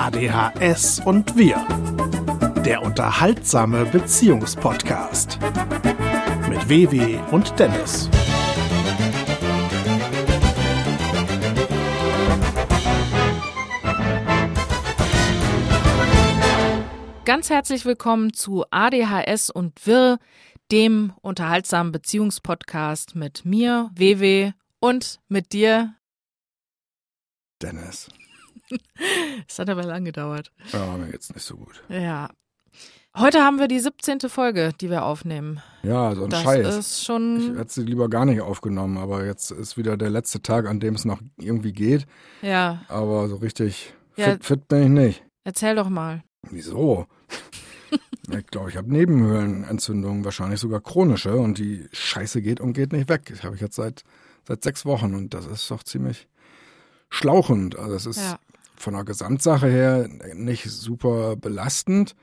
ADHS und wir. Der unterhaltsame Beziehungspodcast. Mit Vivi und Dennis. Ganz herzlich willkommen zu ADHS und Wir, dem unterhaltsamen Beziehungspodcast mit mir, WW und mit dir. Dennis. Es hat aber lang gedauert. Ja, mir geht's nicht so gut. Ja. Heute haben wir die 17. Folge, die wir aufnehmen. Ja, so ein Das Scheiß. ist Ich schon, hätte sie lieber gar nicht aufgenommen, aber jetzt ist wieder der letzte Tag, an dem es noch irgendwie geht. ja. Aber so richtig Ja. fit, fit bin ich nicht. Erzähl doch mal. Wieso? ich glaube, ich habe Nebenhöhlenentzündungen, wahrscheinlich sogar chronische und die Scheiße geht und geht nicht weg. Das habe ich jetzt seit, seit sechs Wochen und das ist doch ziemlich schlauchend. Also es ist Ja. Von der Gesamtsache her nicht super belastend,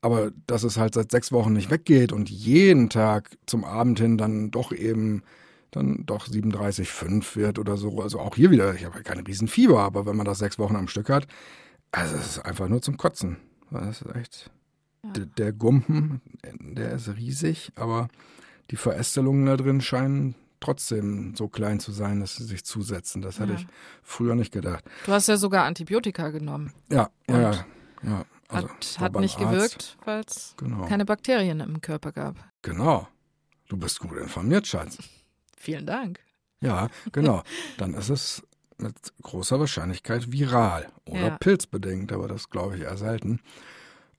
aber dass es halt seit sechs Wochen nicht weggeht und jeden Tag zum Abend hin dann doch eben dann doch 37,5 wird oder so. Also auch hier wieder, ich habe keine Riesenfieber, aber wenn man das sechs Wochen am Stück hat, also es ist einfach nur zum Kotzen. Das ist echt. Der, der Gumpen, der ist riesig, aber die Verästelungen da drin scheinen trotzdem so klein zu sein, dass sie sich zusetzen. Das hätte Ja. ich früher nicht gedacht. Du hast ja sogar Antibiotika genommen. Ja, Und? ja, ja. Also, Hat, hat nicht Arzt. gewirkt, weil es Genau. keine Bakterien im Körper gab. Genau. Du bist gut informiert, Schatz. Vielen Dank. Ja, genau. Dann ist es mit großer Wahrscheinlichkeit viral oder Ja. pilzbedingt, aber das glaube ich eher selten.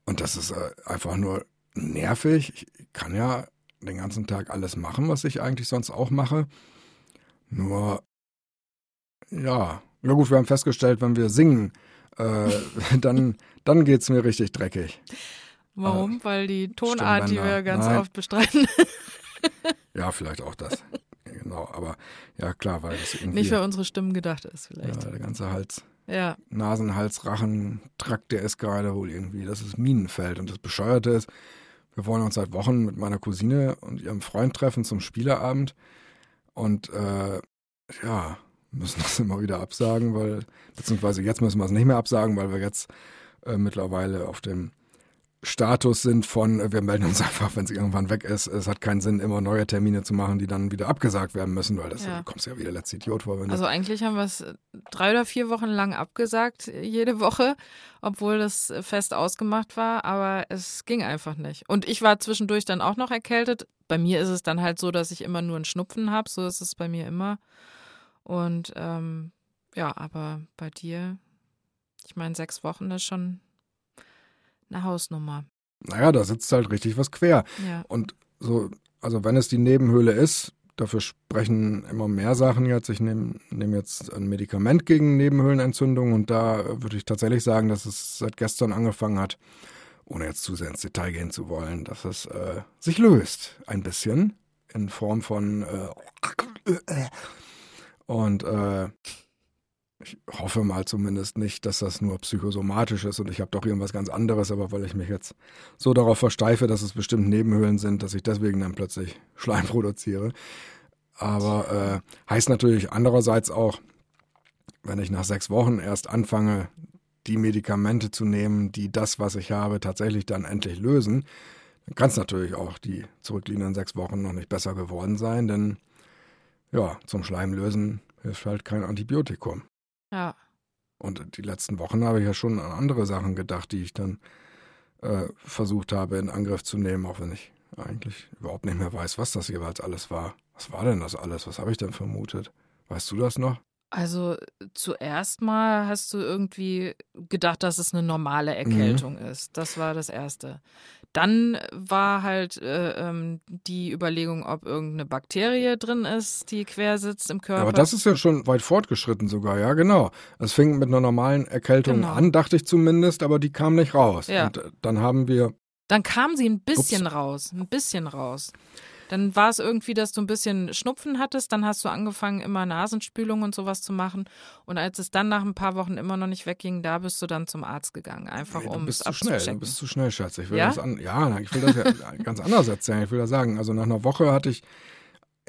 Und das ist äh, einfach nur nervig. Ich kann ja den ganzen Tag alles machen, was ich eigentlich sonst auch mache. Nur, ja, ja gut, wir haben festgestellt, wenn wir singen, äh, dann, dann geht es mir richtig dreckig. Warum? weil die Tonart, die wir ganz Nein. oft bestreiten, Ja, vielleicht auch das. genau, aber ja klar, weil das irgendwie nicht für unsere Stimmen gedacht ist ja, vielleicht. der ganze Hals Ja. Nasen, Hals, Rachen, Trakt, der ist gerade wohl irgendwie, das ist Minenfeld. Und das Bescheuerte ist, wir wollen uns seit Wochen mit meiner Cousine und ihrem Freund treffen zum Spieleabend. Und äh, ja, müssen das immer wieder absagen, weil, beziehungsweise jetzt müssen wir es nicht mehr absagen, weil wir jetzt äh, mittlerweile auf dem Status sind von, äh, wir melden uns einfach, wenn es irgendwann weg ist. Es hat keinen Sinn, immer neue Termine zu machen, die dann wieder abgesagt werden müssen, weil das Ja. du kommst ja wieder letzter Idiot vor, Also eigentlich haben wir es drei oder vier Wochen lang abgesagt, jede Woche, obwohl das fest ausgemacht war, aber es ging einfach nicht. Und ich war zwischendurch dann auch noch erkältet. Bei mir ist es dann halt so, dass ich immer nur einen Schnupfen habe, so ist es bei mir immer. Und ähm, ja, aber bei dir, ich meine, sechs Wochen ist schon eine Hausnummer. naja, da sitzt halt richtig was quer. Ja, Und so, also wenn es die Nebenhöhle ist, dafür sprechen immer mehr Sachen jetzt. Ich nehme nehm jetzt ein Medikament gegen Nebenhöhlenentzündung und da würde ich tatsächlich sagen, dass es seit gestern angefangen hat, ohne jetzt zu sehr ins Detail gehen zu wollen, dass es äh, sich löst ein bisschen in Form von äh, und äh, ich hoffe mal zumindest nicht, dass das nur psychosomatisch ist und ich habe doch irgendwas ganz anderes, aber weil ich mich jetzt so darauf versteife, dass es bestimmt Nebenhöhlen sind, dass ich deswegen dann plötzlich Schleim produziere. Aber äh, heißt natürlich andererseits auch, wenn ich nach sechs Wochen erst anfange, die Medikamente zu nehmen, die das, was ich habe, tatsächlich dann endlich lösen, dann kann es natürlich auch die zurückliegenden sechs Wochen noch nicht besser geworden sein, denn ja, zum Schleimlösen hilft halt kein Antibiotikum. Ja. Und die letzten Wochen habe ich ja schon an andere Sachen gedacht, die ich dann äh, versucht habe in Angriff zu nehmen, auch wenn ich eigentlich überhaupt nicht mehr weiß, was das jeweils alles war. Was war denn das alles? Was habe ich denn vermutet? Weißt du das noch? Also zuerst mal hast du irgendwie gedacht, dass es eine normale Erkältung Mhm. ist. Das war das Erste. Dann war halt äh, ähm, die Überlegung, ob irgendeine Bakterie drin ist, die quer sitzt im Körper. Aber das ist ja schon weit fortgeschritten sogar, ja genau. Es fing mit einer normalen Erkältung Genau. an, dachte ich zumindest, aber die kam nicht raus. Ja. Und äh, dann haben wir, Dann kam sie ein bisschen raus, ein bisschen raus. Dann war es irgendwie, dass du ein bisschen Schnupfen hattest, dann hast du angefangen, immer Nasenspülung und sowas zu machen. Und als es dann nach ein paar Wochen immer noch nicht wegging, da bist du dann zum Arzt gegangen, einfach Nee, um du bist es zu schnell, du bist zu schnell, Schatz. Ich will Ja? das an, ja, ich will das ja ganz anders erzählen. Ich will das sagen. Also nach einer Woche hatte ich,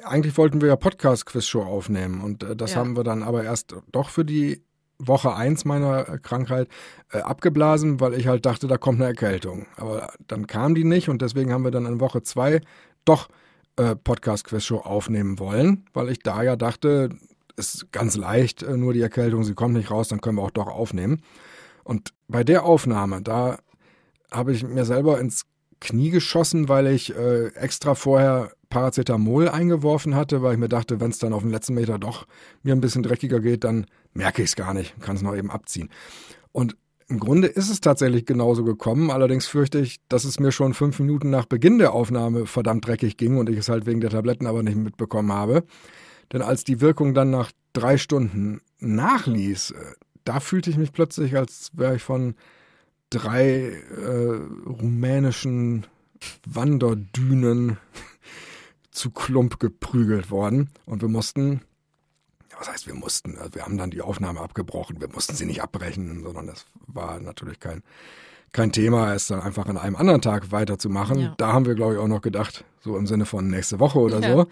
eigentlich wollten wir ja Podcast-Quiz-Show aufnehmen und äh, das Ja. haben wir dann aber erst doch für die Woche eins meiner Krankheit äh, abgeblasen, weil ich halt dachte, da kommt eine Erkältung. Aber dann kam die nicht und deswegen haben wir dann in Woche zwei doch äh, Podcast-Quiz-Show aufnehmen wollen, weil ich da ja dachte, ist ganz leicht, äh, nur die Erkältung, sie kommt nicht raus, dann können wir auch doch aufnehmen. Und bei der Aufnahme, da habe ich mir selber ins Knie geschossen, weil ich äh, extra vorher Paracetamol eingeworfen hatte, weil ich mir dachte, wenn es dann auf den letzten Meter doch mir ein bisschen dreckiger geht, dann merke ich es gar nicht, kann es noch eben abziehen. Und im Grunde ist es tatsächlich genauso gekommen, allerdings fürchte ich, dass es mir schon fünf Minuten nach Beginn der Aufnahme verdammt dreckig ging und ich es halt wegen der Tabletten aber nicht mitbekommen habe. Denn als die Wirkung dann nach drei Stunden nachließ, äh, da fühlte ich mich plötzlich, als wäre ich von drei äh, rumänischen Wanderdünen zu Klump geprügelt worden. Und wir mussten, was heißt wir mussten, also wir haben dann die Aufnahme abgebrochen, wir mussten sie nicht abbrechen, sondern das war natürlich kein, kein Thema, es dann einfach an einem anderen Tag weiterzumachen. Ja. Da haben wir, glaube ich, auch noch gedacht, so im Sinne von nächste Woche oder ja. so.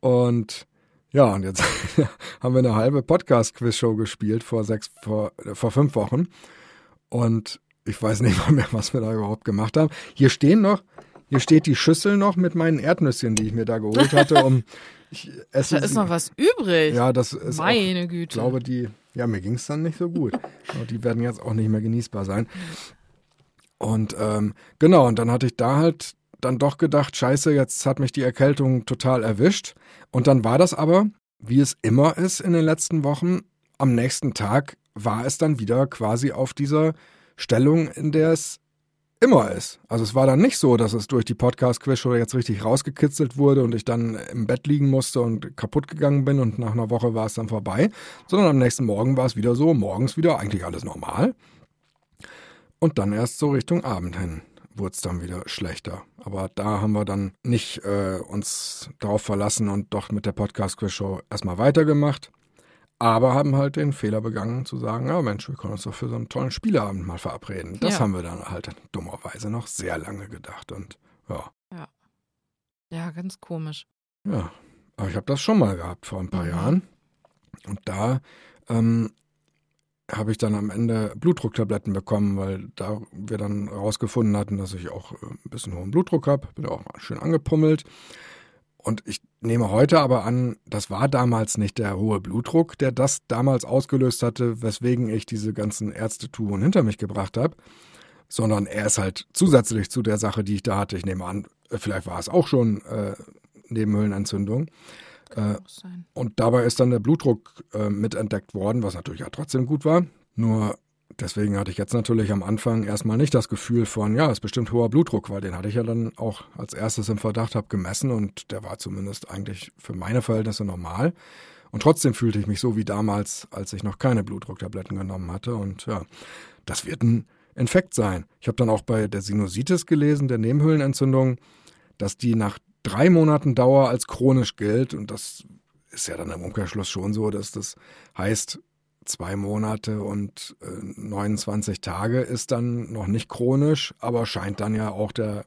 Und ja, und jetzt haben wir eine halbe Podcast-Quiz-Show gespielt vor sechs, vor, vor fünf Wochen. Und ich weiß nicht mal mehr, was wir da überhaupt gemacht haben. Hier stehen noch, hier steht die Schüssel noch mit meinen Erdnüsschen, die ich mir da geholt hatte, um ich esse Da ist noch was übrig. Ja, das ist Meine auch, Güte. Ich glaube, die, ja, mir ging es dann nicht so gut. Die werden jetzt auch nicht mehr genießbar sein. Und ähm, genau, und dann hatte ich da halt dann doch gedacht, scheiße, jetzt hat mich die Erkältung total erwischt. Und dann war das aber, wie es immer ist in den letzten Wochen, am nächsten Tag war es dann wieder quasi auf dieser Stellung, in der es immer ist. Also es war dann nicht so, dass es durch die Podcast-Quiz-Show jetzt richtig rausgekitzelt wurde und ich dann im Bett liegen musste und kaputt gegangen bin und nach einer Woche war es dann vorbei, sondern am nächsten Morgen war es wieder so, morgens wieder eigentlich alles normal. Und dann erst so Richtung Abend hin wurde es dann wieder schlechter. Aber da haben wir dann nicht äh, uns darauf verlassen und doch mit der Podcast-Quiz-Show erstmal weitergemacht. Aber haben halt den Fehler begangen zu sagen, ja Mensch, wir können uns doch für so einen tollen Spieleabend mal verabreden. Das ja. haben wir dann halt dummerweise noch sehr lange gedacht und ja. Ja, ja ganz komisch. Ja, aber ich habe das schon mal gehabt vor ein paar mhm. Jahren. Und da ähm, habe ich dann am Ende Blutdrucktabletten bekommen, weil da wir dann rausgefunden hatten, dass ich auch äh, ein bisschen hohen Blutdruck habe. Bin auch schön angepummelt. Und ich nehme heute aber an, das war damals nicht der hohe Blutdruck, der das damals ausgelöst hatte, weswegen ich diese ganzen Ärztetouren hinter mich gebracht habe, sondern er ist halt zusätzlich zu der Sache, die ich da hatte. Ich nehme an, vielleicht war es auch schon äh, Nebenhöhlenentzündung. Äh, und dabei ist dann der Blutdruck äh, mitentdeckt worden, was natürlich ja trotzdem gut war. Nur deswegen hatte ich jetzt natürlich am Anfang erstmal nicht das Gefühl von, ja, ist bestimmt hoher Blutdruck, weil den hatte ich ja dann auch als erstes im Verdacht, habe gemessen und der war zumindest eigentlich für meine Verhältnisse normal. Und trotzdem fühlte ich mich so wie damals, als ich noch keine Blutdrucktabletten genommen hatte. Und ja, das wird ein Infekt sein. Ich habe dann auch bei der Sinusitis gelesen, der Nebenhöhlenentzündung, dass die nach drei Monaten Dauer als chronisch gilt. Und das ist ja dann im Umkehrschluss schon so, dass das heißt, zwei Monate und äh, 29 Tage ist dann noch nicht chronisch, aber scheint dann ja auch der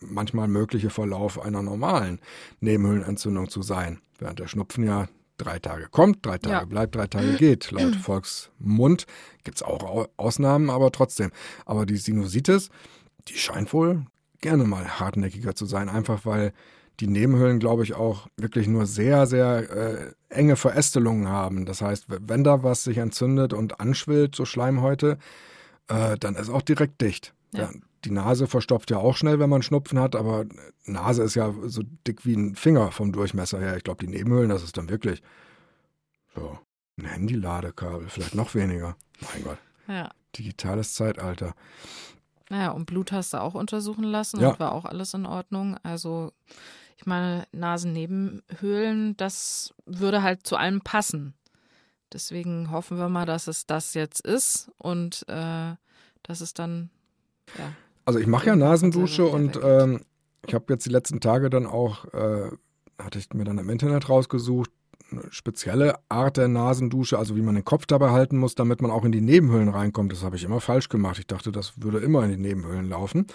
manchmal mögliche Verlauf einer normalen Nebenhöhlenentzündung zu sein. Während der Schnupfen ja drei Tage kommt, drei Tage ja. bleibt, drei Tage geht. Laut Volksmund gibt es auch Ausnahmen, aber trotzdem. Aber die Sinusitis, die scheint wohl gerne mal hartnäckiger zu sein, einfach weil die Nebenhöhlen, glaube ich, auch wirklich nur sehr, sehr äh, enge Verästelungen haben. Das heißt, wenn da was sich entzündet und anschwillt, so Schleimhäute, äh, dann ist auch direkt dicht. Ja. Ja, die Nase verstopft ja auch schnell, wenn man Schnupfen hat, aber Nase ist ja so dick wie ein Finger vom Durchmesser her. Ich glaube, die Nebenhöhlen, das ist dann wirklich so ein Handy-Ladekabel, vielleicht noch weniger. Mein Gott. Ja. Digitales Zeitalter. Naja, und Blut hast du auch untersuchen lassen ja. und war auch alles in Ordnung. Also ich meine, Nasennebenhöhlen, das würde halt zu allem passen. Deswegen hoffen wir mal, dass es das jetzt ist und äh, dass es dann. Ja, also ich mache ja Nasendusche und ähm, ich habe jetzt die letzten Tage dann auch, äh, hatte ich mir dann im Internet rausgesucht, spezielle Art der Nasendusche, also wie man den Kopf dabei halten muss, damit man auch in die Nebenhöhlen reinkommt. Das habe ich immer falsch gemacht. Ich dachte, das würde immer in die Nebenhöhlen laufen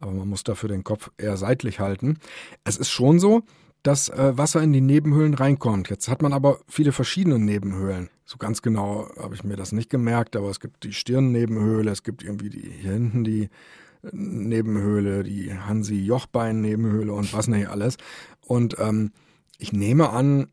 aber man muss dafür den Kopf eher seitlich halten. Es ist schon so, dass äh, Wasser in die Nebenhöhlen reinkommt. Jetzt hat man aber viele verschiedene Nebenhöhlen. So ganz genau habe ich mir das nicht gemerkt, aber es gibt die Stirnnebenhöhle, es gibt irgendwie die hier hinten die äh, Nebenhöhle, die Hansi-Jochbein-Nebenhöhle und was nicht alles. Und ähm, ich nehme an,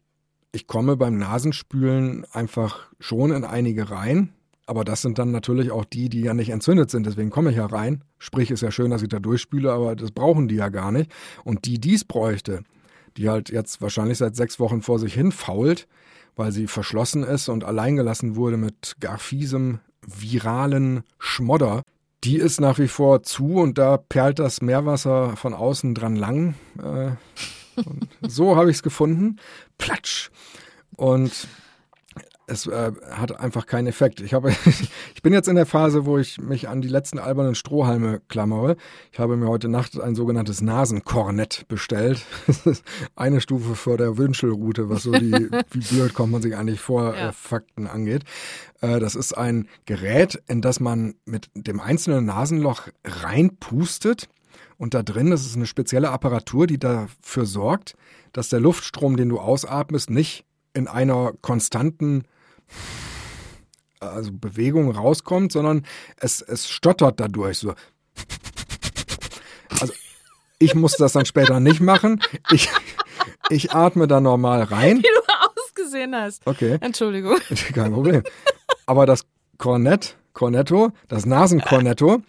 ich komme beim Nasenspülen einfach schon in einige rein. Aber das sind dann natürlich auch die, die ja nicht entzündet sind. Deswegen komme ich ja rein. Sprich, ist ja schön, dass ich da durchspüle, aber das brauchen die ja gar nicht. Und die, die es bräuchte, die halt jetzt wahrscheinlich seit sechs Wochen vor sich hin fault, weil sie verschlossen ist und alleingelassen wurde mit gar fiesem, viralen Schmodder. Die ist nach wie vor zu und da perlt das Meerwasser von außen dran lang. Äh, so habe ich es gefunden. Platsch. Und es äh, hat einfach keinen Effekt. Ich, habe, ich bin jetzt in der Phase, wo ich mich an die letzten albernen Strohhalme klammere. Ich habe mir heute Nacht ein sogenanntes Nasenkornett bestellt. eine Stufe vor der Wünschelroute, was so die, wie blöd kommt man sich eigentlich vor, ja. äh, Fakten angeht. Äh, das ist ein Gerät, in das man mit dem einzelnen Nasenloch reinpustet. Und da drin, ist eine spezielle Apparatur, die dafür sorgt, dass der Luftstrom, den du ausatmest, nicht in einer konstanten also Bewegung rauskommt, sondern es, es stottert dadurch so. Also ich muss das dann später nicht machen. Ich, ich atme da normal rein. Wie du ausgesehen hast. Okay. Entschuldigung. Kein Problem. Aber das Kornett, Cornetto, das Nasenkornetto,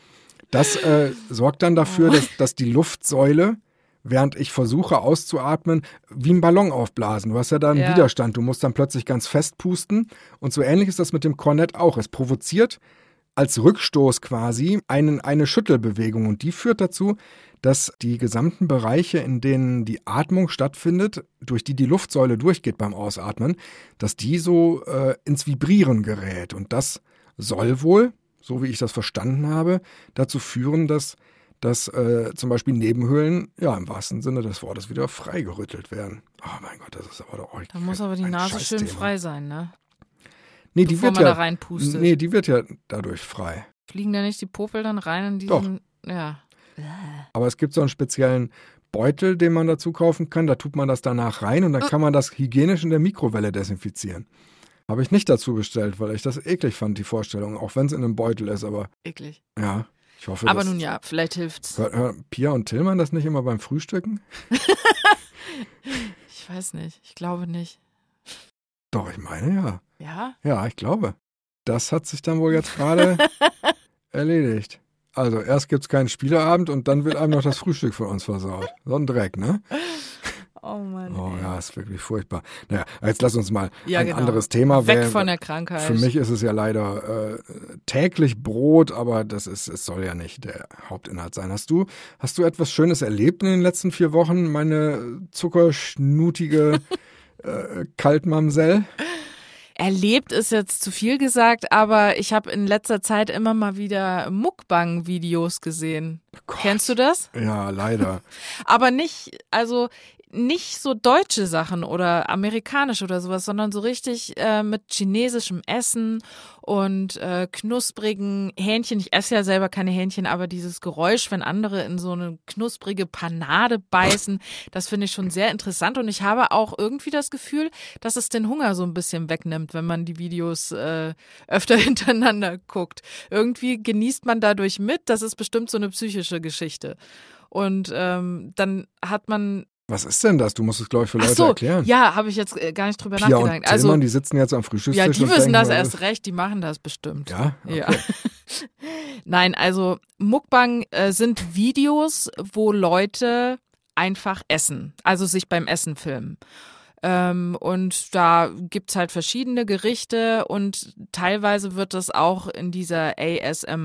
das äh, sorgt dann dafür, dass, dass die Luftsäule während ich versuche auszuatmen, wie ein Ballon aufblasen. Du hast ja da einen ja. Widerstand. Du musst dann plötzlich ganz fest pusten. Und so ähnlich ist das mit dem Kornett auch. Es provoziert als Rückstoß quasi einen, eine Schüttelbewegung. Und die führt dazu, dass die gesamten Bereiche, in denen die Atmung stattfindet, durch die die Luftsäule durchgeht beim Ausatmen, dass die so äh, ins Vibrieren gerät. Und das soll wohl, so wie ich das verstanden habe, dazu führen, dass dass äh, zum Beispiel Nebenhöhlen, ja, im wahrsten Sinne des Wortes wieder freigerüttelt werden. Oh mein Gott, das ist aber doch Da muss aber die Nase schön frei sein, ne? Nee, die wird ja, Nee, die wird ja dadurch frei. Fliegen da nicht die Popel dann rein in diesen, doch. ja. Aber es gibt so einen speziellen Beutel, den man dazu kaufen kann. Da tut man das danach rein und dann kann man das hygienisch in der Mikrowelle desinfizieren. Habe ich nicht dazu bestellt, weil ich das eklig fand, die Vorstellung, auch wenn es in einem Beutel ist, aber. Eklig. Ja. Ich hoffe, Aber nun ja, vielleicht hilft's. Hört, hört Pia und Tillmann das nicht immer beim Frühstücken? ich weiß nicht. Ich glaube nicht. Doch, ich meine ja. Ja? Ja, ich glaube. Das hat sich dann wohl jetzt gerade erledigt. Also erst gibt es keinen Spieleabend und dann wird einem noch das Frühstück von uns versaut. So ein Dreck, ne? Oh Mann. Oh ja, ist wirklich furchtbar. Naja, jetzt lass uns mal ja, ein genau. anderes Thema Weg von der Krankheit. Für mich ist es ja leider äh, täglich Brot, aber das ist, es soll ja nicht der Hauptinhalt sein. Hast du, hast du etwas Schönes erlebt in den letzten vier Wochen, meine zuckerschnutige äh, Kaltmamsell? Erlebt ist jetzt zu viel gesagt, aber ich habe in letzter Zeit immer mal wieder Mukbang-Videos gesehen. Gott. Kennst du das? Ja, leider. aber nicht, also nicht so deutsche Sachen oder amerikanisch oder sowas, sondern so richtig äh, mit chinesischem Essen und äh, knusprigen Hähnchen. Ich esse ja selber keine Hähnchen, aber dieses Geräusch, wenn andere in so eine knusprige Panade beißen, das finde ich schon sehr interessant. Und ich habe auch irgendwie das Gefühl, dass es den Hunger so ein bisschen wegnimmt, wenn man die Videos äh, öfter hintereinander guckt. Irgendwie genießt man dadurch mit. Das ist bestimmt so eine psychische Geschichte. Und ähm, dann hat man was ist denn das? Du musst es, glaube ich, für Leute so, erklären. Ja, habe ich jetzt äh, gar nicht drüber Pia nachgedacht. Und Tillmann, also, die sitzen jetzt am Frühstückstisch. Ja, die wissen denken, das erst recht, die machen das bestimmt. Ja? Okay. ja. Nein, also Mukbang äh, sind Videos, wo Leute einfach essen, also sich beim Essen filmen. Ähm, und da gibt's halt verschiedene Gerichte und teilweise wird das auch in dieser ASMR-Rubrik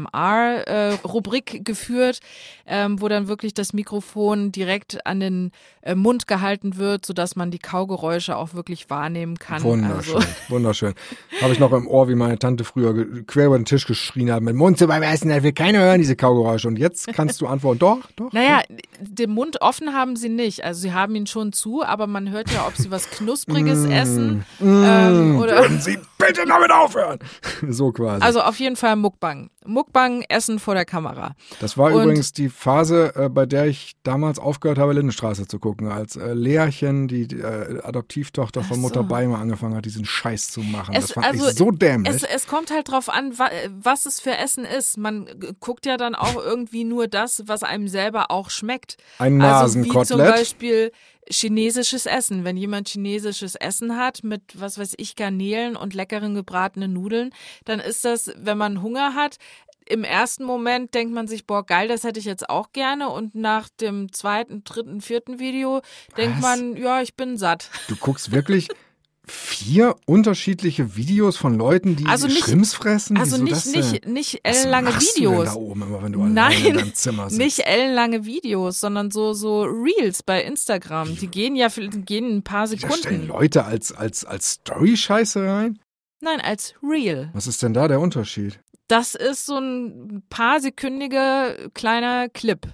äh, geführt, ähm, wo dann wirklich das Mikrofon direkt an den äh, Mund gehalten wird, sodass man die Kaugeräusche auch wirklich wahrnehmen kann. Wunderschön, also. wunderschön. Habe ich noch im Ohr, wie meine Tante früher quer über den Tisch geschrien hat, mit Mund zu beim Essen, da will keiner hören, diese Kaugeräusche. Und jetzt kannst du antworten, doch, doch. Naja, den Mund offen haben sie nicht. Also sie haben ihn schon zu, aber man hört ja, ob sie was was Knuspriges Mm, essen. mm, ähm, oder- würden Sie bitte damit aufhören? So quasi. Also auf jeden Fall Mukbang. Mukbang, Essen vor der Kamera. das war und- übrigens die Phase, äh, bei der ich damals aufgehört habe, Lindenstraße zu gucken, als äh, Leerchen, die, die äh, Adoptivtochter von Ach Mutter so. Beimer, angefangen hat, diesen Scheiß zu machen. Es- das fand also, ich so dämlich. Es, es kommt halt drauf an, wa was es für Essen ist. Man guckt ja dann auch irgendwie nur das, was einem selber auch schmeckt. Ein Also wie zum Nasenkotelett. Beispiel chinesisches Essen. Wenn jemand chinesisches Essen hat mit, was weiß ich, Garnelen und leckeren gebratenen Nudeln, dann ist das, wenn man Hunger hat, im ersten Moment denkt man sich, boah, geil, das hätte ich jetzt auch gerne. Und nach dem zweiten, dritten, vierten Video denkt Was? man, ja, ich bin satt. Du guckst wirklich vier unterschiedliche Videos von Leuten, die Also nicht- Schrimps fressen? Also Wieso nicht, nicht, nicht ellenlange Videos. da oben immer, wenn du Nein, in deinem Zimmer sitzt? Nicht ellenlange Videos, sondern so, so Reels bei Instagram. Die gehen ja die gehen ein paar Da stellen Sekunden. Leute als, als, als Story-Scheiße rein? Nein, als Reel. Was ist denn da der Unterschied? Das ist so ein paar sekündiger kleiner Clip.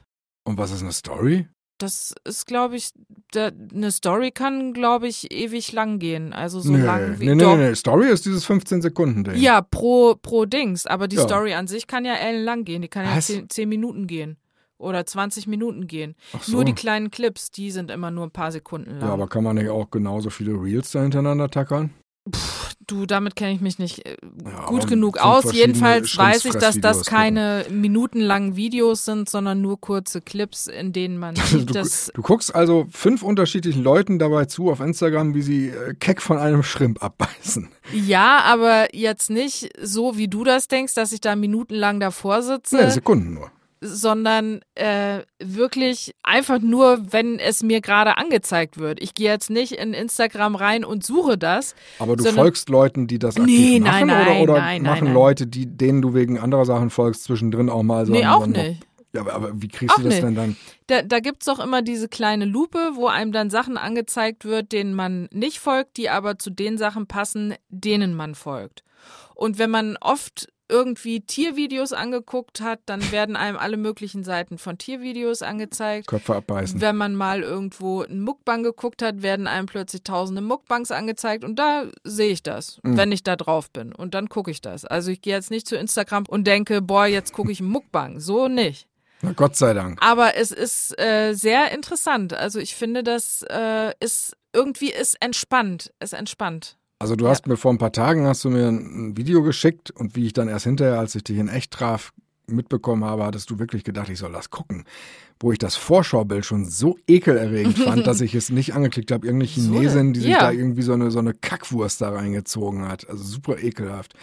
Und was ist eine Story? Das ist, glaube ich, da, eine Story kann, glaube ich, ewig lang gehen. Also so nee, lang wie nee, nee, nee, Story ist dieses 15-Sekunden-Ding. Ja, pro, pro Dings. Aber die Ja. Story an sich kann ja ellenlang gehen. Die kann ja Was? 10, 10 Minuten gehen. Oder 20 Minuten gehen. So. Nur die kleinen Clips, die sind immer nur ein paar Sekunden lang. Ja, aber kann man nicht auch genauso viele Reels da hintereinander tackern? Du, damit kenne ich mich nicht äh, Ja, gut genug aus. Jedenfalls weiß ich, dass das keine minutenlangen Videos sind, sondern nur kurze Clips, in denen man sieht, Du, dass du guckst also fünf unterschiedlichen Leuten dabei zu auf Instagram, wie sie äh, keck von einem Schrimp abbeißen. ja, aber jetzt nicht so, wie du das denkst, dass ich da minutenlang davor sitze, Nee, Sekunden nur. Sondern äh, wirklich einfach nur, wenn es mir gerade angezeigt wird. Ich gehe jetzt nicht in Instagram rein und suche das. Aber du folgst Leuten, die das aktiv Nee, machen nein, nein, oder, oder nein, machen. Leute, die, denen du wegen anderer Sachen folgst, zwischendrin auch mal so nee, auch nicht. Ja, aber, aber wie kriegst Auch du das nicht. denn dann? Da, da gibt's doch immer diese kleine Lupe, wo einem dann Sachen angezeigt wird, denen man nicht folgt, die aber zu den Sachen passen, denen man folgt. Und wenn man oft irgendwie Tiervideos angeguckt hat, dann werden einem alle möglichen Seiten von Tiervideos angezeigt. Köpfe abbeißen. Wenn man mal irgendwo einen Muckbang geguckt hat, werden einem plötzlich tausende Muckbangs angezeigt und da sehe ich das, Mhm. wenn ich da drauf bin. Und dann gucke ich das. Also ich gehe jetzt nicht zu Instagram und denke, boah, jetzt gucke ich einen Muckbang. So nicht. Na Gott sei Dank. Aber es ist äh, sehr interessant. Also ich finde, das äh, ist irgendwie ist entspannt. Ist entspannt. Also du Ja. hast mir vor ein paar Tagen hast du mir ein Video geschickt und wie ich dann erst hinterher, als ich dich in echt traf, mitbekommen habe, hattest du wirklich gedacht, ich soll das gucken. Wo ich das Vorschaubild schon so ekelerregend fand, dass ich es nicht angeklickt habe. Irgendeine Chinesin, die sich ja. da irgendwie so eine, so eine Kackwurst da reingezogen hat. Also super ekelhaft.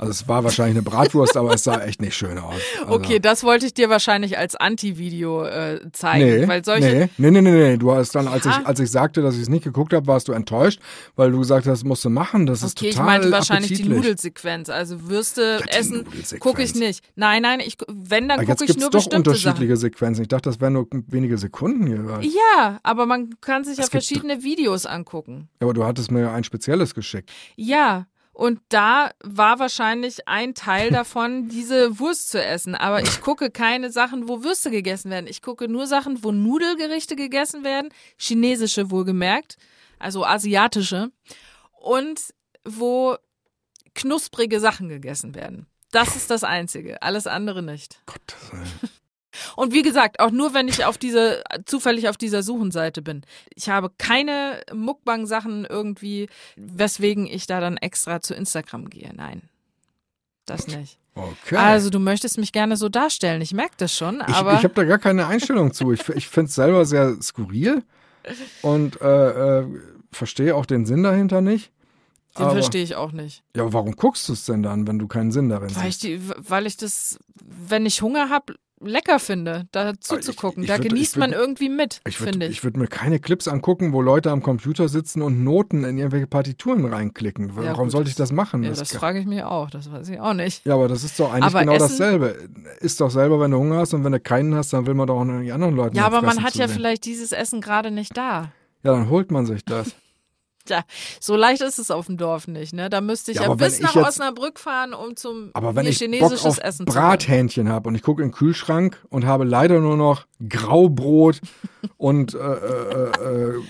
Also es war wahrscheinlich eine Bratwurst, aber es sah echt nicht schön aus. Also, Okay, das wollte ich dir wahrscheinlich als Anti-Video äh, zeigen. Nee, weil solche. nee, nee, nee, nee, nee. Du hast dann, als Ja. ich, als ich sagte, dass ich es nicht geguckt habe, warst du enttäuscht, weil du gesagt hast, das musst du machen. Das ist Okay, ich meinte wahrscheinlich die. Nudelsequenz. Also Würste Ja, essen gucke ich nicht. Nein, nein, ich, wenn, dann gucke ich nur doch bestimmte unterschiedliche Sachen. Sequenzen. Ich dachte, das wären nur wenige Sekunden jeweils. Ja, aber man kann sich ja Es gibt- verschiedene Videos angucken. Ja, aber du hattest mir ja ein spezielles geschickt. Ja, und da war wahrscheinlich ein Teil davon, diese Wurst zu essen. Aber ich gucke keine Sachen, wo Würste gegessen werden. Ich gucke nur Sachen, wo Nudelgerichte gegessen werden, chinesische wohlgemerkt, also asiatische, und wo knusprige Sachen gegessen werden. Das ist das Einzige, alles andere nicht. Gott, sei- Und wie gesagt, auch nur, wenn ich auf diese, zufällig auf dieser Suchenseite bin. Ich habe keine Muckbang-Sachen irgendwie, weswegen ich da dann extra zu Instagram gehe. Nein. Das nicht. okay. Also du möchtest mich gerne so darstellen. Ich merke das schon, ich aber ich habe da gar keine Einstellung zu. Ich, ich finde es selber sehr skurril und äh, äh, verstehe auch den Sinn dahinter nicht. den verstehe ich auch nicht. Ja, aber warum guckst du es denn dann, wenn du keinen Sinn darin Weil ich, die, weil ich das, wenn ich Hunger habe, lecker finde, da zuzugucken. ich Da würd- ich genießt würd- man irgendwie mit, Ich finde würde ich. ich würd mir keine Clips angucken, wo Leute am Computer sitzen und Noten in irgendwelche Partituren reinklicken. Ja, Warum gut, sollte ich das machen? ja, Das das frage ich mich auch. Das weiß ich auch nicht. ja, aber das ist doch eigentlich Aber genau Essen- dasselbe. Ist doch selber, wenn du Hunger hast und wenn du keinen hast, dann will man doch auch die anderen Leute Ja, aber man hat ja sehen. vielleicht dieses Essen gerade nicht da. Ja, dann holt man sich das. Tja, so leicht ist es auf dem Dorf nicht, ne? Da müsste ich Ja, ja, bis nach jetzt- Osnabrück fahren, um zum Aber wenn ich Bock chinesisches auf Essen Brathähnchen habe und ich gucke in den Kühlschrank und habe leider nur noch Graubrot und äh, äh, äh,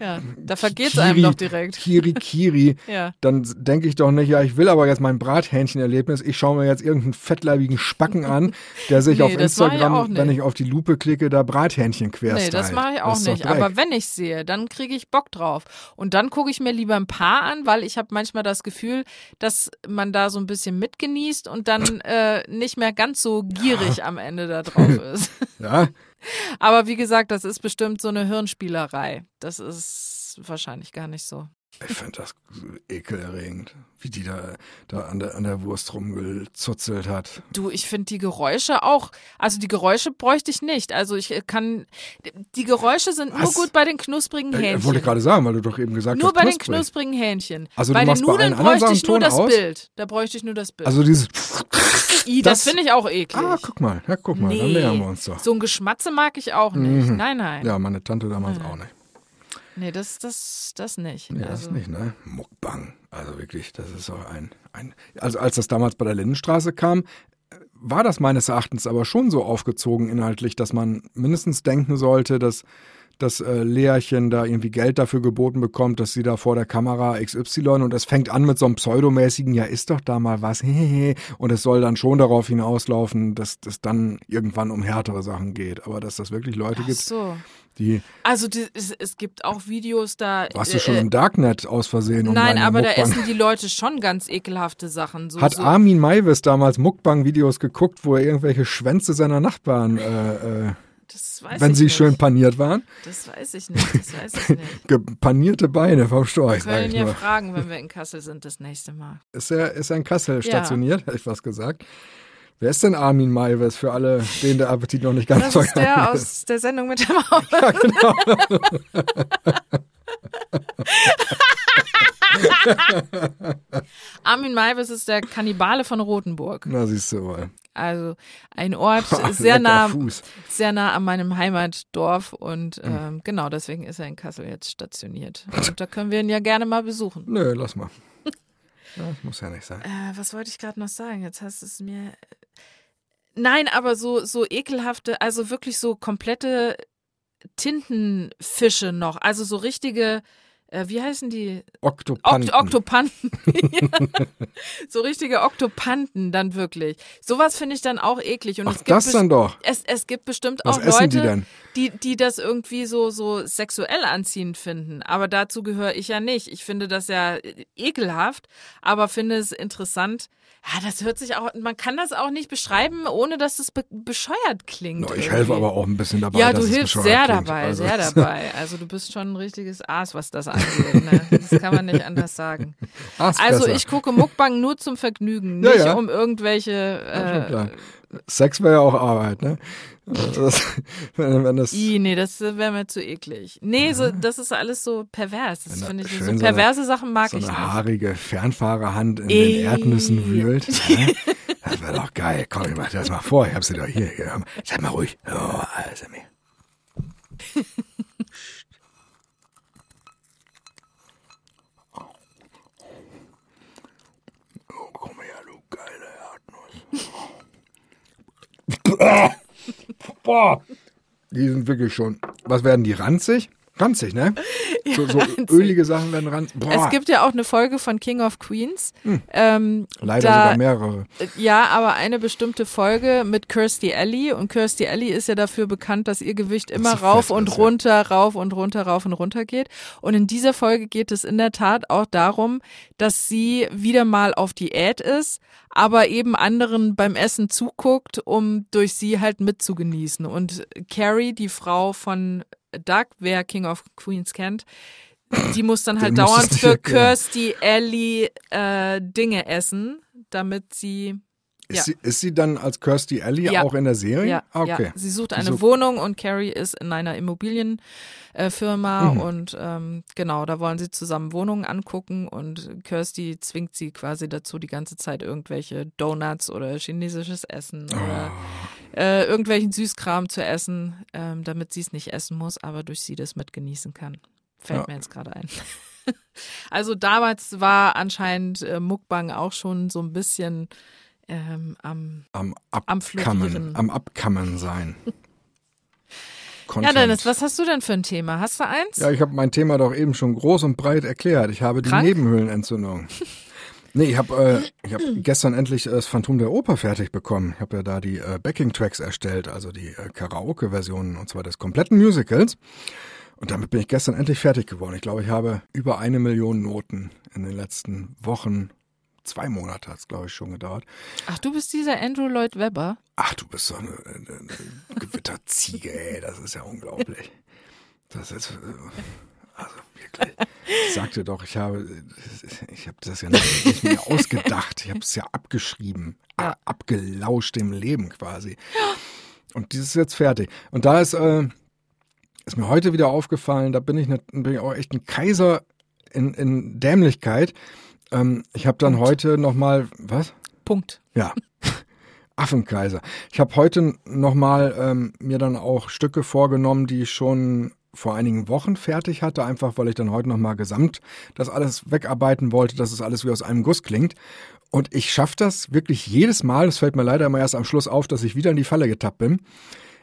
Ja, da vergeht es einem doch direkt. Kiri Kiri, Ja. dann denke ich doch nicht, ja, ich will aber jetzt mein Brathähnchenerlebnis. Ich schaue mir jetzt irgendeinen fettleibigen Spacken an, der sich Nee, auf ich Instagram, nicht. wenn ich auf die Lupe klicke, da Brathähnchen Nee, querstylt. das mache ich auch nicht. Aber wenn ich sehe, dann kriege ich Bock drauf. Und dann gucke ich mir lieber ein paar an, weil ich habe manchmal das Gefühl, dass man da so ein bisschen mitgenießt und dann äh, nicht mehr ganz so gierig am Ende da drauf ist. ja, Aber wie gesagt, das ist bestimmt so eine Hirnspielerei. Das ist wahrscheinlich gar nicht so. Ich finde das ekelerregend, wie die da, da an, der, an der Wurst rumgezuzelt hat. Du, ich finde die Geräusche auch, also die Geräusche bräuchte ich nicht. Also ich kann, die Geräusche sind nur Was? gut bei den knusprigen Äh, Hähnchen. wollte ich gerade sagen, weil du doch eben gesagt Nur hast, bei den knusprig. knusprigen Hähnchen. Also du bei den bei Nudeln anderen bräuchte ich nur Ton das aus? Bild. Da bräuchte ich nur das Bild. Also dieses, I, das, das- finde ich auch eklig. ah, guck mal, ja, guck mal, dann Nee. nähern wir uns doch. so ein Geschmatze mag ich auch nicht. Mhm. Nein, nein. Ja, meine Tante damals auch nicht. Nee, das, das, das nicht. Nee, das also, nicht, ne? Muckbang. Also wirklich, das ist auch ein, ein. Also als das damals bei der Lindenstraße kam, äh, war das meines Erachtens aber schon so aufgezogen inhaltlich, dass man mindestens denken sollte, dass dass äh, Leerchen da irgendwie Geld dafür geboten bekommt, dass sie da vor der Kamera XY und es fängt an mit so einem pseudomäßigen, ja ist doch da mal was, hehehe, und es soll dann schon darauf hinauslaufen, dass es dann irgendwann um härtere Sachen geht. Aber dass das wirklich Leute Ach gibt, so. Die, Also die, es, es gibt auch Videos da. warst du äh, schon äh, im Darknet aus Versehen? Nein, aber da Mukbang- essen die Leute schon ganz ekelhafte Sachen. So, Hat so, Armin Maivis damals Mukbang-Videos geguckt, wo er irgendwelche Schwänze seiner Nachbarn, äh, äh, wenn sie nicht. schön paniert waren? Das weiß ich nicht. Das weiß ich nicht. Panierte Beine vom Storch, Wir können ja nur. fragen, wenn wir in Kassel sind das nächste Mal. Ist er, ist er in Kassel Ja. stationiert, hätte ich was gesagt. Wer ist denn Armin Maivis für alle, denen der Appetit noch nicht ganz Das so ist der aus der Sendung mit der Maul. Ja, genau. Armin Maivis ist der Kannibale von Rothenburg. Na, siehst du mal. Also ein Ort sehr nah, Fuß. sehr nah an meinem Heimatdorf und Hm. ähm, genau deswegen ist er in Kassel jetzt stationiert. Und da können wir ihn ja gerne mal besuchen. Nö, lass mal. Das muss ja nicht sein. Äh, was wollte ich gerade noch sagen? Jetzt hast du es mir. Nein, aber so, so ekelhafte, also wirklich so komplette Tintenfische noch. Also so richtige, äh, wie heißen die? Oktopanten. Okt Oktopanten. So richtige Oktopanten dann wirklich. Sowas finde ich dann auch eklig. Und Ach, es gibt das dann doch. Es, es gibt bestimmt Was auch Leute, die die, die das irgendwie so, so sexuell anziehend finden. Aber dazu gehöre ich ja nicht. Ich finde das ja äh, ekelhaft, aber finde es interessant. Ja, das hört sich auch, man kann das auch nicht beschreiben, ohne dass es be bescheuert klingt. No, ich irgendwie. helfe aber auch ein bisschen dabei. Ja, du hilfst sehr klingt. dabei, Also, sehr dabei. Also du bist schon ein richtiges Aas, was das angeht. Ne? Das kann man nicht anders sagen. Also ich gucke Mukbang nur zum Vergnügen, Ja, nicht ja. um irgendwelche. Ja, Äh. Sex wäre ja auch Arbeit, ne? Das, wenn, wenn das, I, nee, das wäre mir zu eklig. Nee, so, das ist alles so pervers. Das finde ich, so so eine- perverse Sachen mag so ich eine nicht. haarige Fernfahrerhand in Ey. den Erdnüssen wühlt. Das wäre doch geil. Komm, ich mach dir das mal vor. Ich hab sie doch hier. Seid mal ruhig. Oh, also mir. Oh, komm her, du geile Erdnuss. Boah. Die sind wirklich schon. Was werden die? Ranzig? Ranzig, ne? So, so ölige Sachen werden ranzig. Boah. Es gibt ja auch eine Folge von King of Queens. Ähm, Leider da, sogar mehrere. Ja, aber eine bestimmte Folge mit Kirstie Alley. Und Kirstie Alley ist ja dafür bekannt, dass ihr Gewicht immer rauf und ist, ja. runter, rauf und runter, rauf und runter geht. Und in dieser Folge geht es in der Tat auch darum, dass sie wieder mal auf Diät ist, aber eben anderen beim Essen zuguckt, um durch sie halt mitzugenießen. Und Carrie, die Frau von Doug, wer King of Queens kennt, die muss dann halt dauernd für. Kirstie Alley äh, Dinge essen, damit sie Ist, Ja. sie, ist sie dann als Kirstie Alley Ja. auch in der Serie? ja, Ah, okay. ja, sie sucht eine sucht- Wohnung und Carrie ist in einer Immobilienfirma Mhm. und ähm, genau, da wollen sie zusammen Wohnungen angucken und Kirsty zwingt sie quasi dazu, die ganze Zeit irgendwelche Donuts oder chinesisches Essen oder Oh. Äh, irgendwelchen Süßkram zu essen, ähm, damit sie es nicht essen muss, aber durch sie das mit genießen kann. Fällt Ja. mir jetzt gerade ein. Also damals war anscheinend äh, Mukbang auch schon so ein bisschen ähm, am Am Am Abkammen, Florieren. am Abkammen sein. Content. Ja, Dennis, was hast du denn für ein Thema? Hast du eins? Ja, ich habe mein Thema doch eben schon groß und breit erklärt. Ich habe die Krank? Nebenhöhlenentzündung. Nee, ich habe äh, ich hab gestern endlich das Phantom der Oper fertig bekommen. Ich habe ja da die äh, Backing-Tracks erstellt, also die äh, Karaoke-Versionen und zwar des kompletten Musicals. Und damit bin ich gestern endlich fertig geworden. Ich glaube, ich habe über eine Million Noten in den letzten Wochen. Zwei Monate hat es, glaube ich, schon gedauert. Ach, du bist dieser Andrew Lloyd Webber. Ach, du bist so eine, eine, eine Gewitterziege, ey. Das ist ja unglaublich. Das ist, äh, also wirklich. Ich sagte doch, ich habe, ich habe das ja nicht, nicht mir ausgedacht. Ich habe es ja abgeschrieben, Ja. abgelauscht im Leben quasi. Und dieses ist jetzt fertig. Und da ist, äh, ist mir heute wieder aufgefallen, da bin ich, ne, bin ich auch echt ein Kaiser in, in Dämlichkeit. Ähm, ich habe dann Punkt. heute nochmal, was? Punkt. Ja. Affenkaiser. Ich habe heute nochmal ähm, mir dann auch Stücke vorgenommen, die ich schon vor einigen Wochen fertig hatte, einfach weil ich dann heute nochmal gesamt das alles wegarbeiten wollte, dass es alles wie aus einem Guss klingt. Und ich schaffe das wirklich jedes Mal. Es fällt mir leider immer erst am Schluss auf, dass ich wieder in die Falle getappt bin.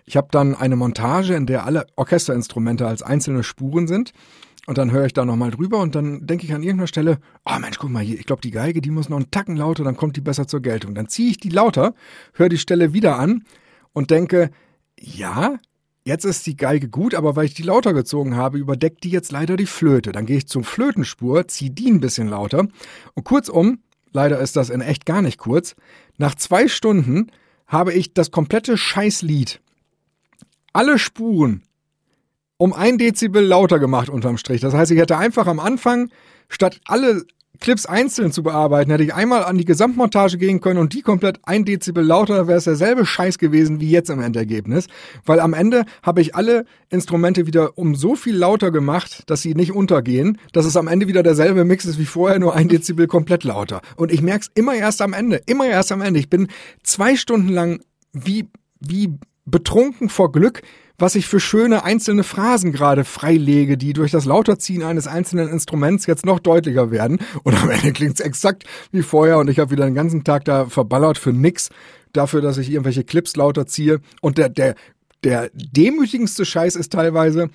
Ich habe dann eine Montage, in der alle Orchesterinstrumente als einzelne Spuren sind. Und dann höre ich da nochmal drüber und dann denke ich an irgendeiner Stelle, oh Mensch, guck mal hier, ich glaube, die Geige, die muss noch einen Tacken lauter, dann kommt die besser zur Geltung. Dann ziehe ich die lauter, höre die Stelle wieder an und denke, ja, jetzt ist die Geige gut, aber weil ich die lauter gezogen habe, überdeckt die jetzt leider die Flöte. Dann gehe ich zum Flötenspur, ziehe die ein bisschen lauter und kurzum, leider ist das in echt gar nicht kurz, nach zwei Stunden habe ich das komplette Scheißlied, alle Spuren um ein Dezibel lauter gemacht unterm Strich. Das heißt, ich hätte einfach am Anfang, statt alle Clips einzeln zu bearbeiten, hätte ich einmal an die Gesamtmontage gehen können und die komplett ein Dezibel lauter, wäre es derselbe Scheiß gewesen wie jetzt im Endergebnis. Weil am Ende habe ich alle Instrumente wieder um so viel lauter gemacht, dass sie nicht untergehen, dass es am Ende wieder derselbe Mix ist wie vorher, nur ein Dezibel komplett lauter. Und ich merke es immer erst am Ende, immer erst am Ende. Ich bin zwei Stunden lang wie, wie betrunken vor Glück, was ich für schöne einzelne Phrasen gerade freilege, die durch das Lauterziehen eines einzelnen Instruments jetzt noch deutlicher werden. Und am Ende klingt's exakt wie vorher und ich habe wieder den ganzen Tag da verballert für nix, dafür, dass ich irgendwelche Clips lauter ziehe. Und der, der, der demütigendste Scheiß ist teilweise,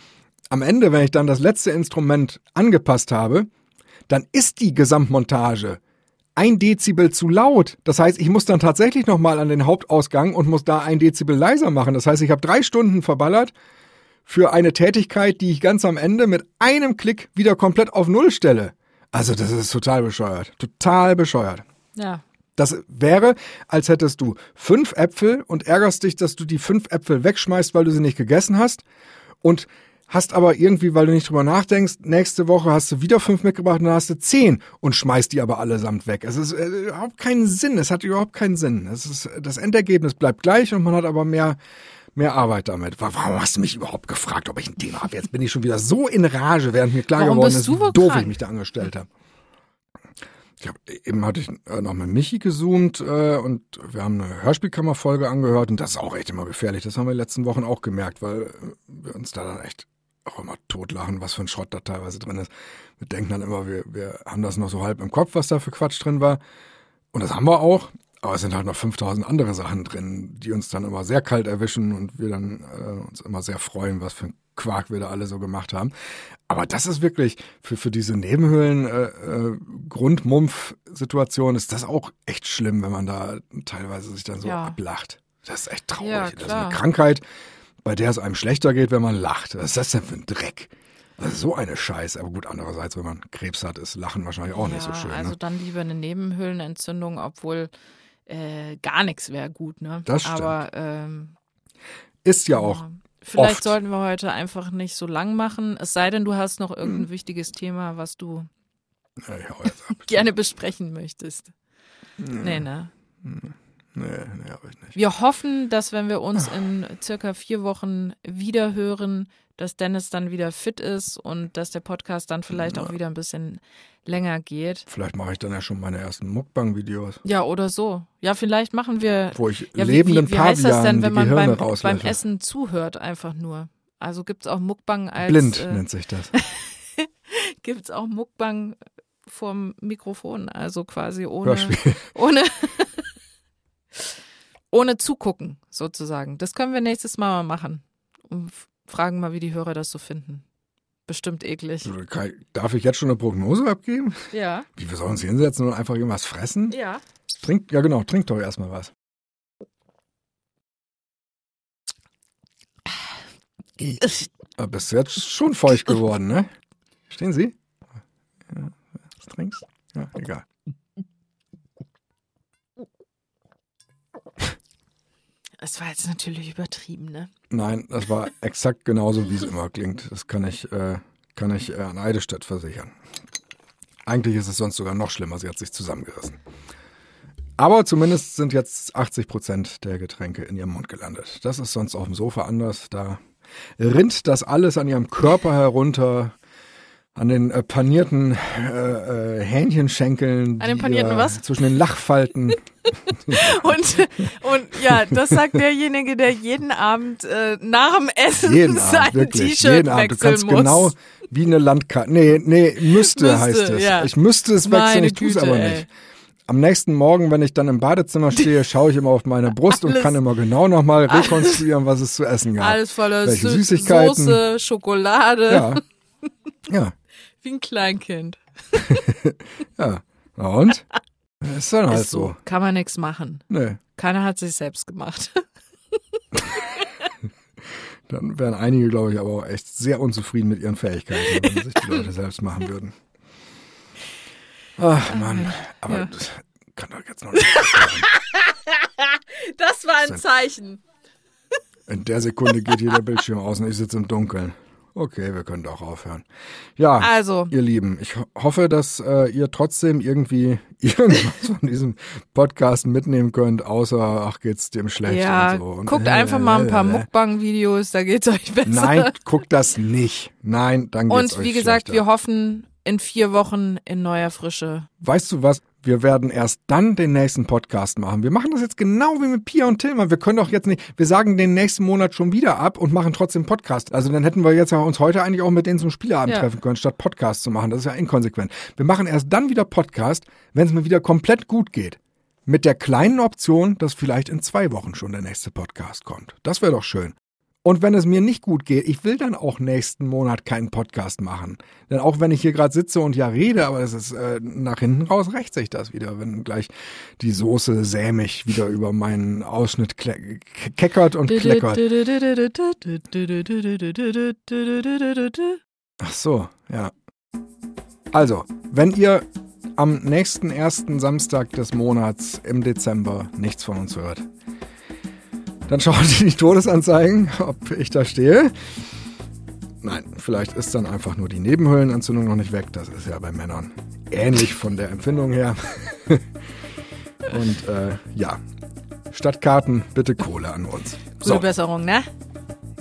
am Ende, wenn ich dann das letzte Instrument angepasst habe, dann ist die Gesamtmontage ein Dezibel zu laut. Das heißt, ich muss dann tatsächlich nochmal an den Hauptausgang und muss da ein Dezibel leiser machen. Das heißt, ich habe drei Stunden verballert für eine Tätigkeit, die ich ganz am Ende mit einem Klick wieder komplett auf Null stelle. Also das ist total bescheuert. Total bescheuert. Ja. Das wäre, als hättest du fünf Äpfel und ärgerst dich, dass du die fünf Äpfel wegschmeißt, weil du sie nicht gegessen hast. Und hast aber irgendwie, weil du nicht drüber nachdenkst, nächste Woche hast du wieder fünf mitgebracht und dann hast du zehn und schmeißt die aber allesamt weg. Es ist äh, überhaupt keinen Sinn. Es hat überhaupt keinen Sinn. Es ist, das Endergebnis bleibt gleich und man hat aber mehr, mehr Arbeit damit. Wa- Warum hast du mich überhaupt gefragt, ob ich ein Thema habe? Jetzt bin ich schon wieder so in Rage, während mir klar Warum geworden ist, wie doof krank? ich mich da angestellt habe. Ich hab, eben hatte ich äh, noch mit Michi gezoomt äh, und wir haben eine Hörspielkammerfolge angehört und das ist auch echt immer gefährlich. Das haben wir in den letzten Wochen auch gemerkt, weil äh, wir uns da dann echt auch immer totlachen, was für ein Schrott da teilweise drin ist. Wir denken dann immer, wir, wir haben das noch so halb im Kopf, was da für Quatsch drin war. Und das haben wir auch. Aber es sind halt noch 5000 andere Sachen drin, die uns dann immer sehr kalt erwischen und wir dann äh, uns immer sehr freuen, was für ein Quark wir da alle so gemacht haben. Aber das ist wirklich für, für diese Nebenhöhlen äh, äh, Grundmumpf-Situation ist das auch echt schlimm, wenn man da teilweise sich dann so Ja. ablacht. Das ist echt traurig. Ja, das ist eine Krankheit, bei der es einem schlechter geht, wenn man lacht. Was ist das denn für ein Dreck? Ist so eine Scheiße. Aber gut, andererseits, wenn man Krebs hat, ist Lachen wahrscheinlich auch nicht so schön. Also ne? dann lieber eine Nebenhöhlenentzündung, obwohl äh, gar nichts wäre gut, ne? Das stimmt. Aber ähm, Ist ja auch. ja. vielleicht oft. sollten wir heute einfach nicht so lang machen. Es sei denn, du hast noch irgendein Hm. wichtiges Thema, was du Ja, gerne besprechen möchtest. Hm. Nee, ne? Nee, nee, hab ich nicht. Wir hoffen, dass wenn wir uns in circa vier Wochen wieder hören, dass Dennis dann wieder fit ist und dass der Podcast dann vielleicht auch wieder ein bisschen länger geht. Vielleicht mache ich dann ja schon meine ersten Mukbang-Videos, Ja, oder so. Ja, vielleicht machen wir. wo ich Ja, wie, lebenden wie, wie heißt das denn, wenn man beim, beim. Essen zuhört, einfach nur? Also gibt's auch Mukbang als. Blind äh, nennt sich das. gibt's auch Mukbang vorm Mikrofon, also quasi ohne. Hörspiel. Ohne. Ohne zugucken, sozusagen. Das können wir nächstes Mal mal machen. F- fragen mal, wie die Hörer das so finden. Bestimmt eklig. Darf ich jetzt schon eine Prognose abgeben? Ja. Wie, wir sollen uns hinsetzen und einfach irgendwas fressen? Ja. Trink, ja genau, trink doch erstmal was. Aber bist jetzt schon feucht geworden, ne? Stehen Sie? Ja, was trinkst? Ja, egal. Es war jetzt natürlich übertrieben, ne? Nein, das war exakt genauso, wie es immer klingt. Das kann ich, äh, kann ich äh, an Eidestedt versichern. Eigentlich ist es sonst sogar noch schlimmer. Sie hat sich zusammengerissen. Aber zumindest sind jetzt 80 Prozent der Getränke in ihrem Mund gelandet. Das ist sonst auf dem Sofa anders. Da rinnt das alles an ihrem Körper herunter an den äh, panierten äh, äh, Hähnchenschenkeln. An den panierten die, äh, was? Zwischen den Lachfalten. und, und ja, das sagt derjenige, der jeden Abend äh, nach dem Essen jeden sein. T-Shirt Abend. Du wechseln kannst muss. genau wie eine Landkarte. Nee, nee, müsste, Müsste, heißt es. ja. Ich müsste es wechseln, Meine ich tue es aber ey. nicht. Am nächsten Morgen, wenn ich dann im Badezimmer stehe, schaue ich immer auf meine Brust und Alles- kann immer genau nochmal rekonstruieren, was es zu essen gab. Alles voller Welche Sü- Süßigkeiten. Soße, Schokolade, Ja. Ja, wie ein Kleinkind. ja. Na und? Ist dann halt Ist so. so. Kann man nichts machen. Nee. Keiner hat sich selbst gemacht. Dann wären einige, glaube ich, aber auch echt sehr unzufrieden mit ihren Fähigkeiten, wenn sich die Leute selbst machen würden. Ach Mann, aber Ja. das kann doch jetzt noch nicht. Das war ein Zeichen. In der Sekunde geht hier der Bildschirm aus und ich sitze im Dunkeln. Okay, wir können doch aufhören. Ja, Also, ihr Lieben, ich ho hoffe, dass äh, ihr trotzdem irgendwie irgendwas von diesem Podcast mitnehmen könnt, außer, ach, geht's dem schlecht ja, und so. Und, guckt äh, einfach mal ein paar äh, äh. Mukbang-Videos, da geht's euch besser. Nein, guckt das nicht. Nein, dann geht's Und euch wie gesagt, schlechter. wir hoffen in vier Wochen in neuer Frische. Weißt du was? Wir werden erst dann den nächsten Podcast machen. Wir machen das jetzt genau wie mit Pia und Tilman. Wir können doch jetzt nicht, wir sagen den nächsten Monat schon wieder ab und machen trotzdem Podcast. Also dann hätten wir jetzt ja uns heute eigentlich auch mit denen zum Spieleabend Ja. treffen können, statt Podcast zu machen. Das ist ja inkonsequent. Wir machen erst dann wieder Podcast, wenn es mir wieder komplett gut geht. Mit der kleinen Option, dass vielleicht in zwei Wochen schon der nächste Podcast kommt. Das wäre doch schön. Und wenn es mir nicht gut geht, ich will dann auch nächsten Monat keinen Podcast machen. Denn auch wenn ich hier gerade sitze und ja rede, aber es ist äh, nach hinten raus rächt sich das wieder, wenn gleich die Soße sämig wieder über meinen Ausschnitt kle- ke- keckert und kleckert. Ach so, ja. Also, wenn ihr am nächsten ersten Samstag des Monats im Dezember nichts von uns hört, dann schaut in die Todesanzeigen, ob ich da stehe. Nein, vielleicht ist dann einfach nur die Nebenhöhlenentzündung noch nicht weg. Das ist ja bei Männern ähnlich von der Empfindung her. Und äh, ja, statt Karten bitte Kohle an uns. Gute So, Besserung, ne?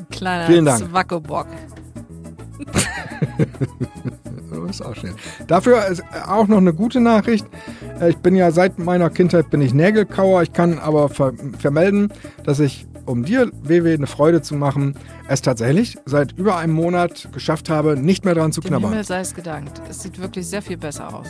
Kleiner Vielen Dank. Zwackelbock. ist auch schön. Dafür ist auch noch eine gute Nachricht. Äh, Ich bin ja seit meiner Kindheit bin ich Nägelkauer. Ich kann aber ver vermelden, dass ich, um dir, WW, eine Freude zu machen, es tatsächlich seit über einem Monat geschafft habe, nicht mehr dran zu Dem knabbern. Himmel sei es gedankt. Es sieht wirklich sehr viel besser aus.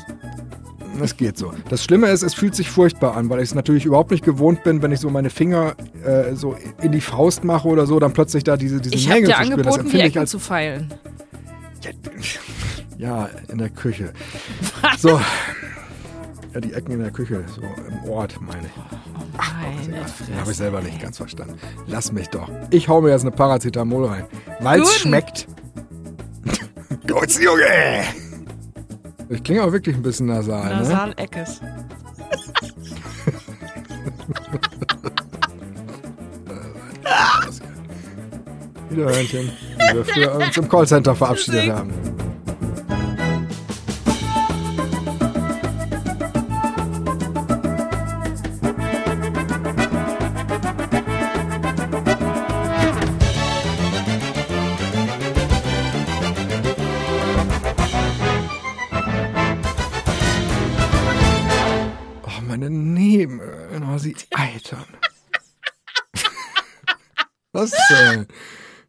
Es geht so. Das Schlimme ist, es fühlt sich furchtbar an, weil ich es natürlich überhaupt nicht gewohnt bin, wenn ich so meine Finger äh, so in die Faust mache oder so, dann plötzlich da diese, diese Ich habe Nägel dir zu spüren. Das angeboten, die empfinde ich Ecken als zu feilen. Ja, in der Küche. So. Ja, die Ecken in der Küche, so im Ort, meine ich. Den habe ich selber nicht ganz verstanden. Lass mich doch. Ich hau mir jetzt eine Paracetamol rein. Weil es schmeckt. Gut, Junge! Ich klinge auch wirklich ein bisschen nasal, ne? Nasal-Eckes. Wiederhörnchen, wie wir früher uns im Callcenter verabschiedet haben.